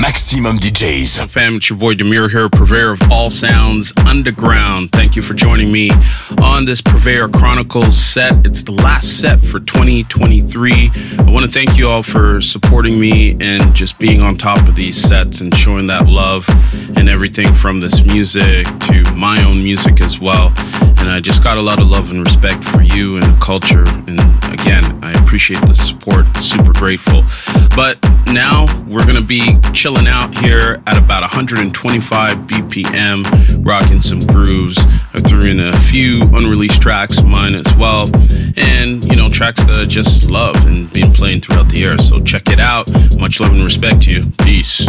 Maxximum DJs. Fam, it's your boy Demuir here, purveyor of all sounds underground. Thank you for joining me on this Purveyor Chronicles set. It's the last set for 2023. I want to thank you all for supporting me and just being on top of these sets and showing that love and everything from this music to my own music as well. And I just got a lot of love and respect for you and the culture. And again, I appreciate the support. Super grateful. But now we're to be chilling out here at about 125 BPM, rocking some grooves. I threw in a few unreleased tracks of mine as well, and you know, tracks that I just love and been playing throughout the year. So check it out. Much love and respect to you. Peace.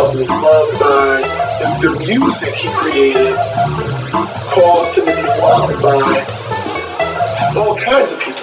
Was loved by the, the music he created, caused to be loved by all kinds of people.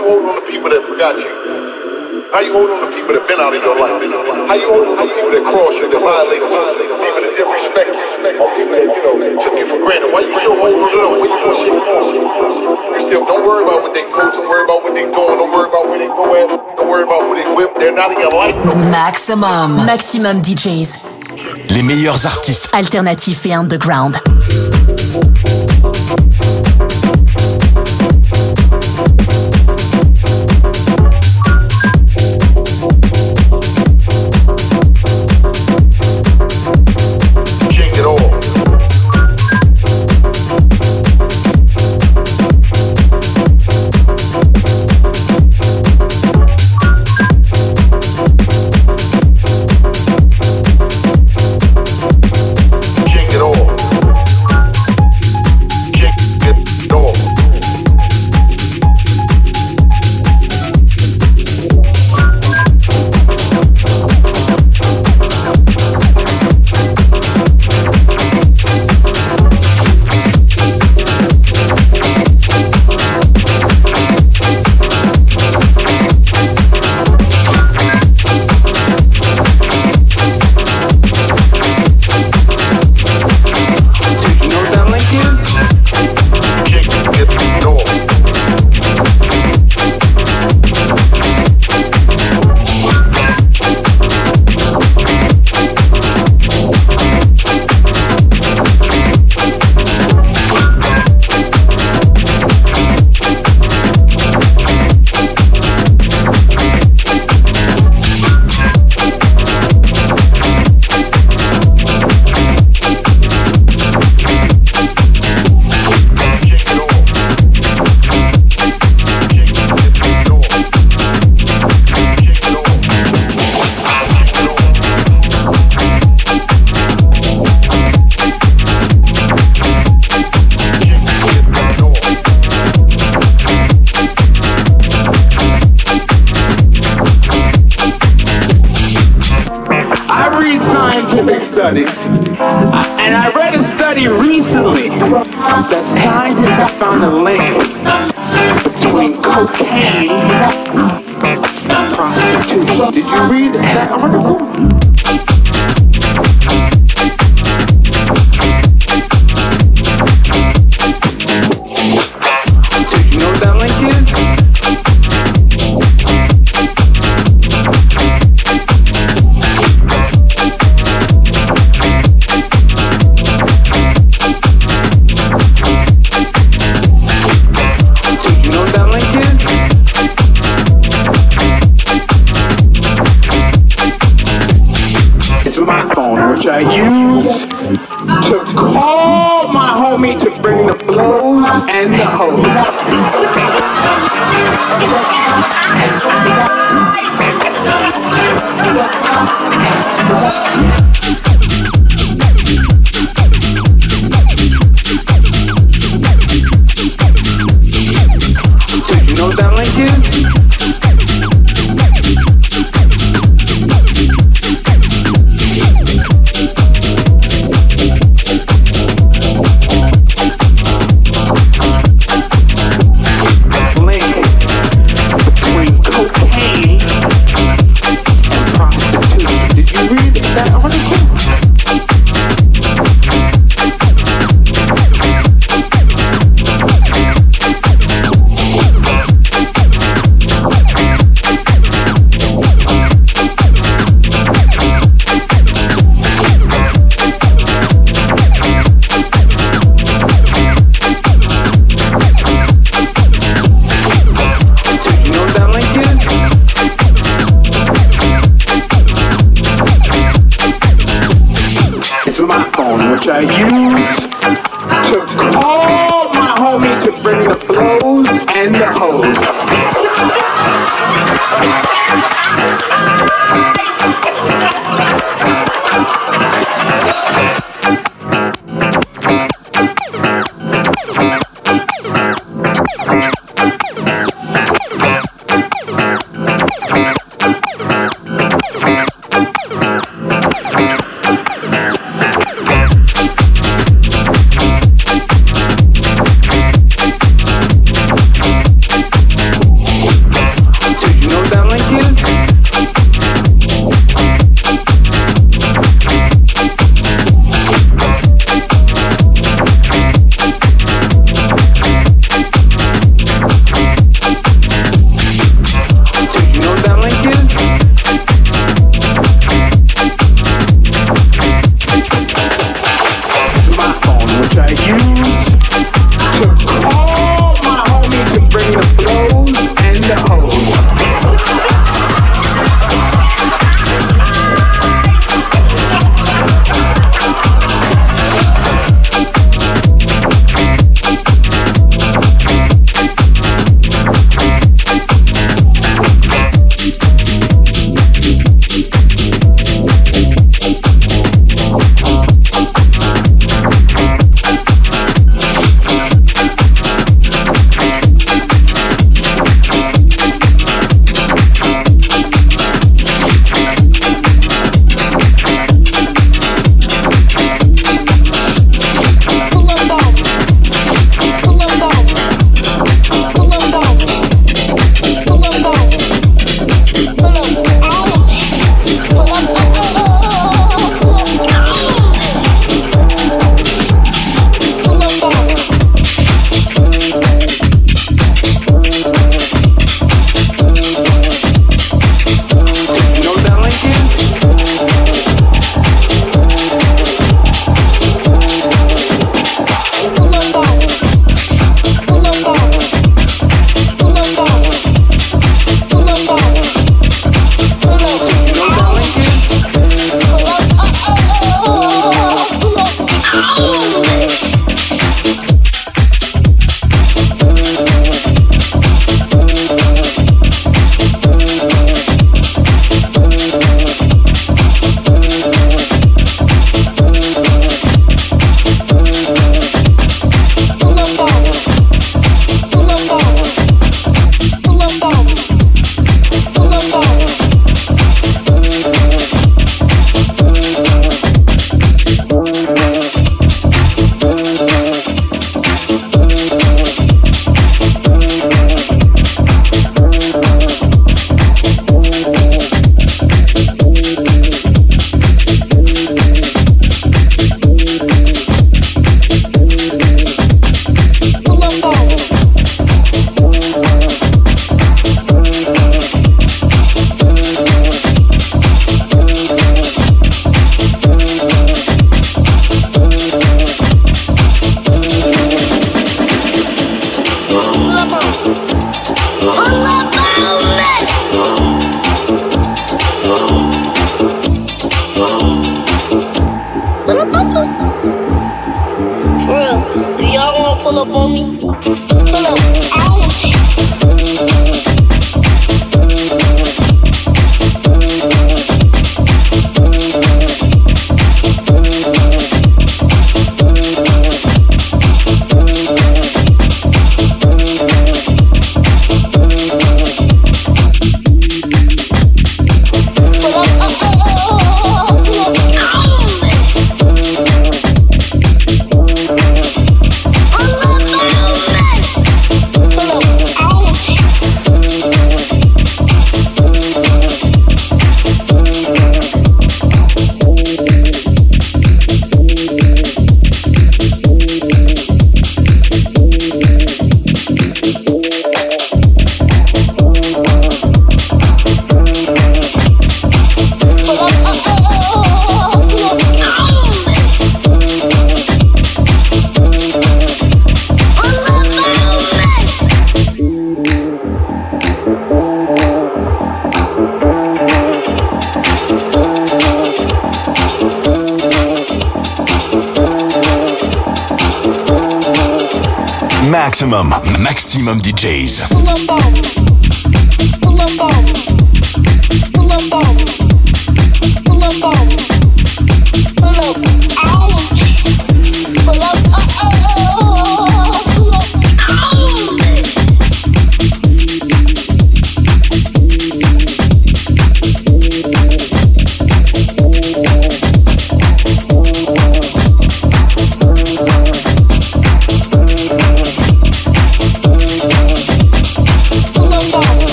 You hold on to people that forgot you? How you hold on to people that been out in your life? How you hold on to people that crossed you, that violated you, people that didn't respect you, or people that, you know, took you for granted? Why you still holding on? Why you gonna shake it off? You still don't worry about what they post, don't worry about what they doing, don't worry about where they go at, don't worry about who they with. They're not in your life. Maximum. Maximum DJs. Les meilleurs artistes. Alternatifs et underground.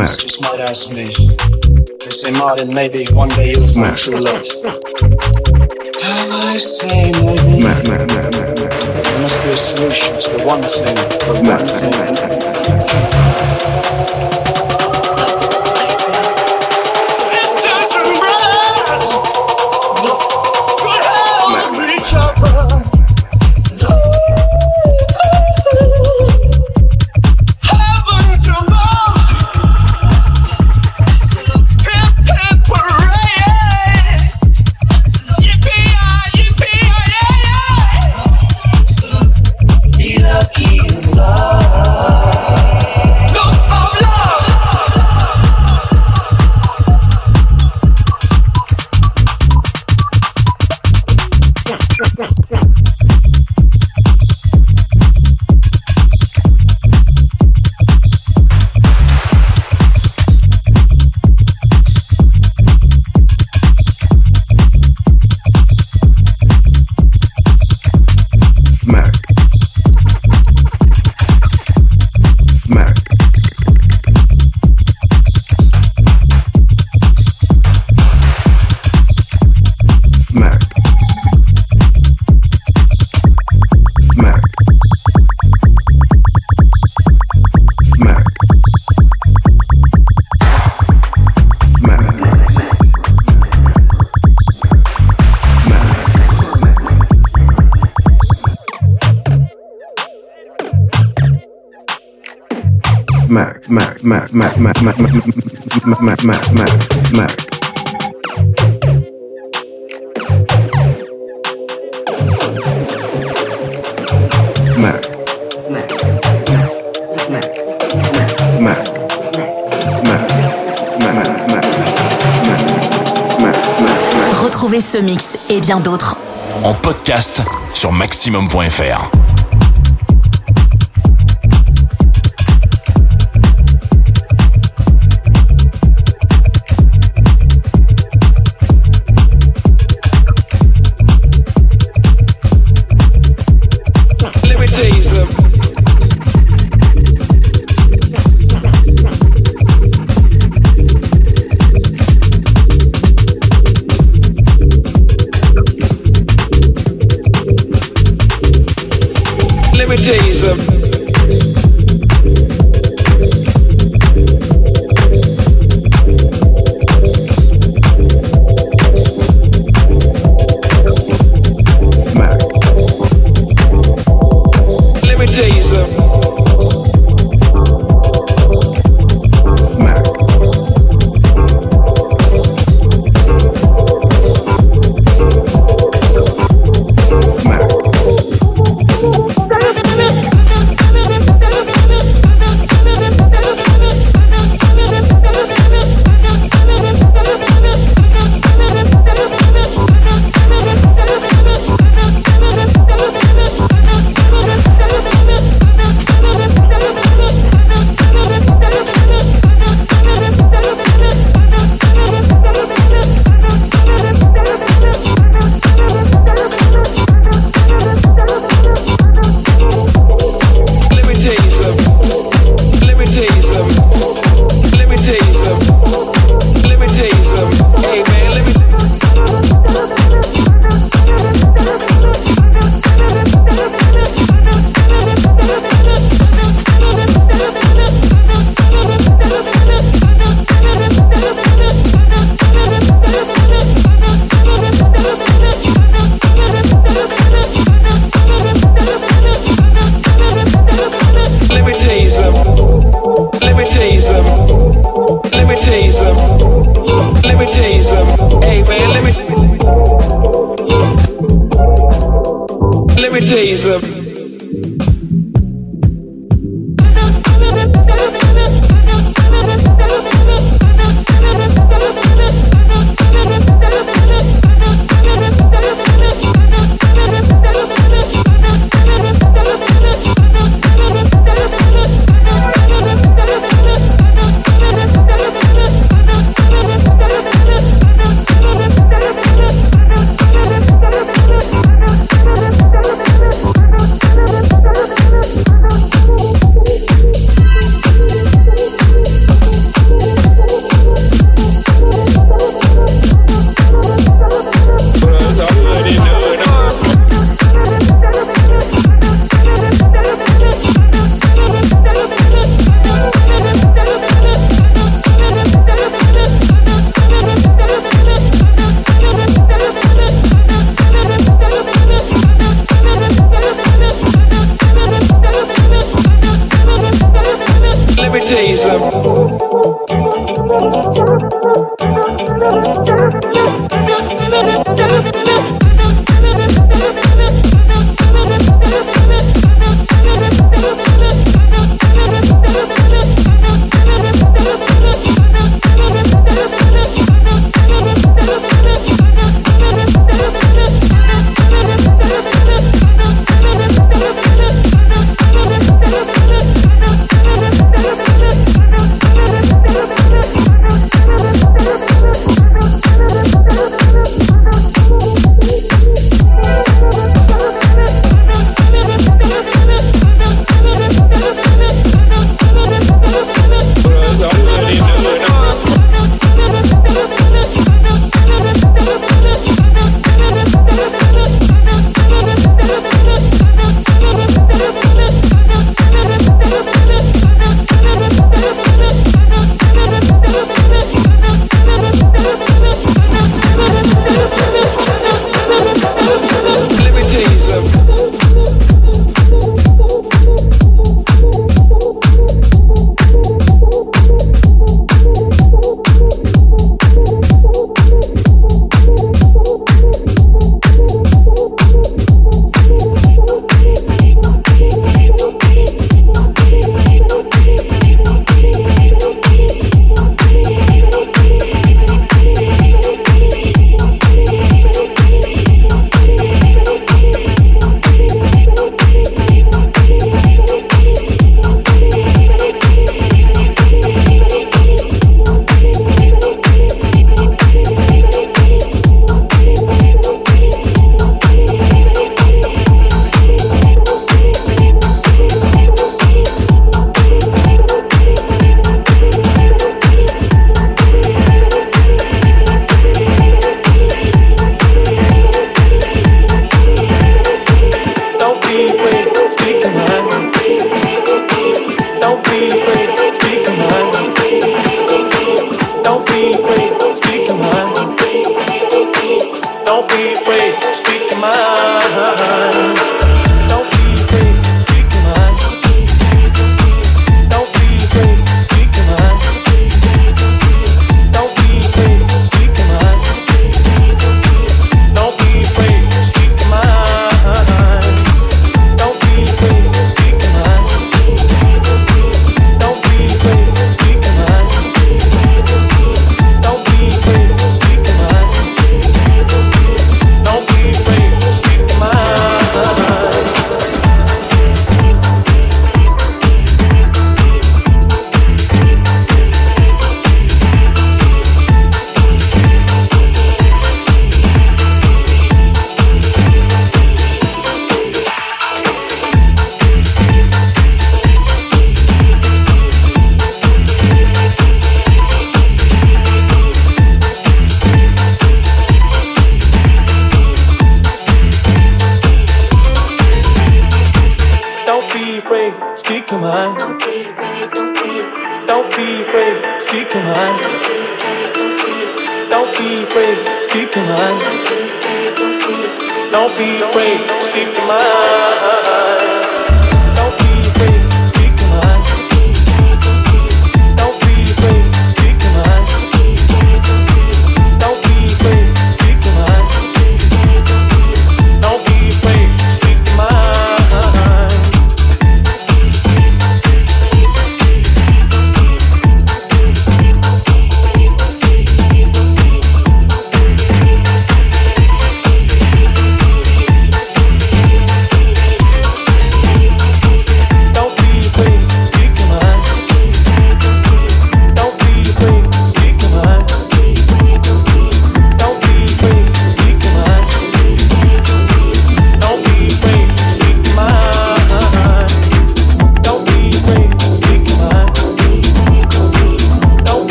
Ask me. They say, Martin, maybe one day you'll find true love. I say, maybe. There must be a solution to the one thing, the one thing smack, smack, smack, smack. Smack. Smack. Smack. Smack. Smack. Retrouvez ce mix et bien d'autres en podcast sur maximum.fr. Some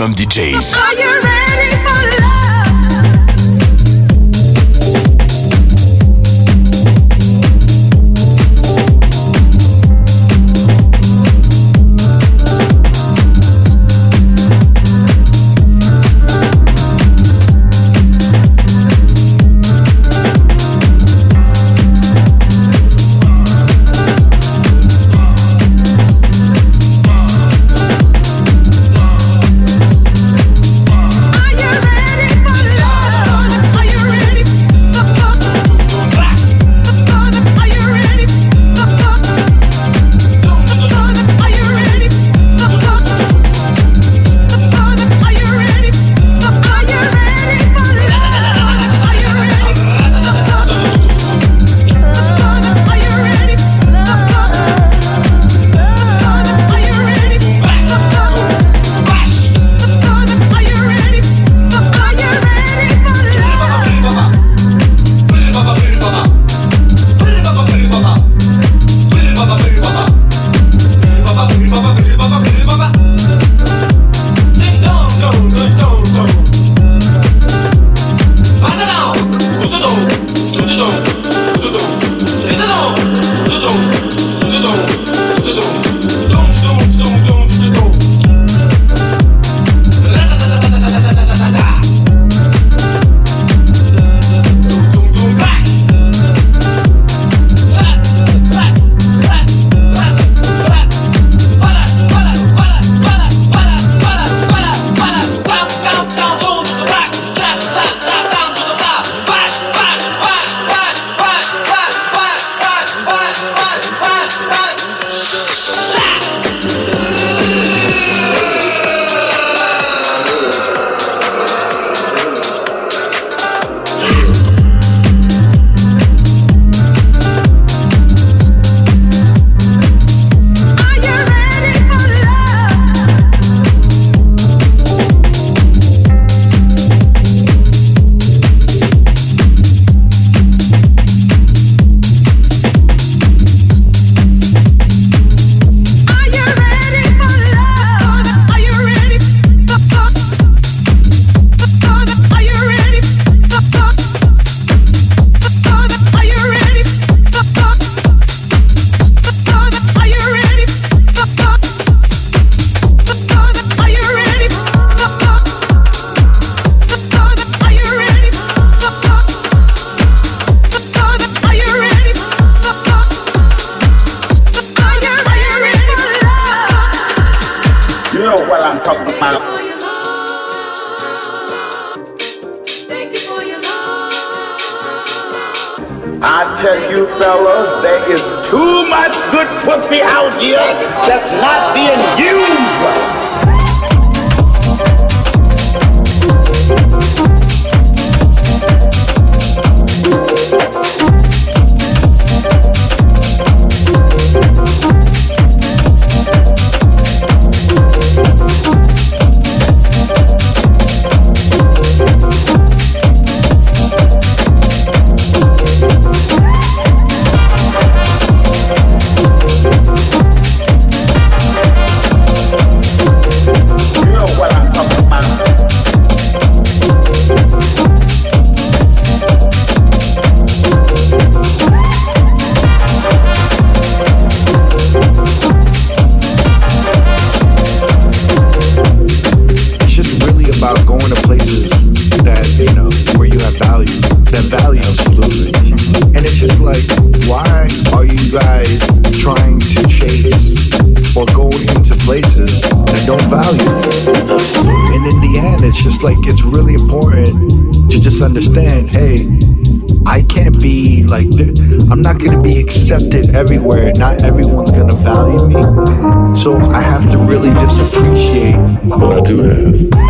Maximum DJs. what I'm talking about. I tell you fellas, there is too much good pussy out here that's not being used right. Like, I'm not gonna be accepted everywhere. Not everyone's gonna value me. So I have to really just appreciate what I do have.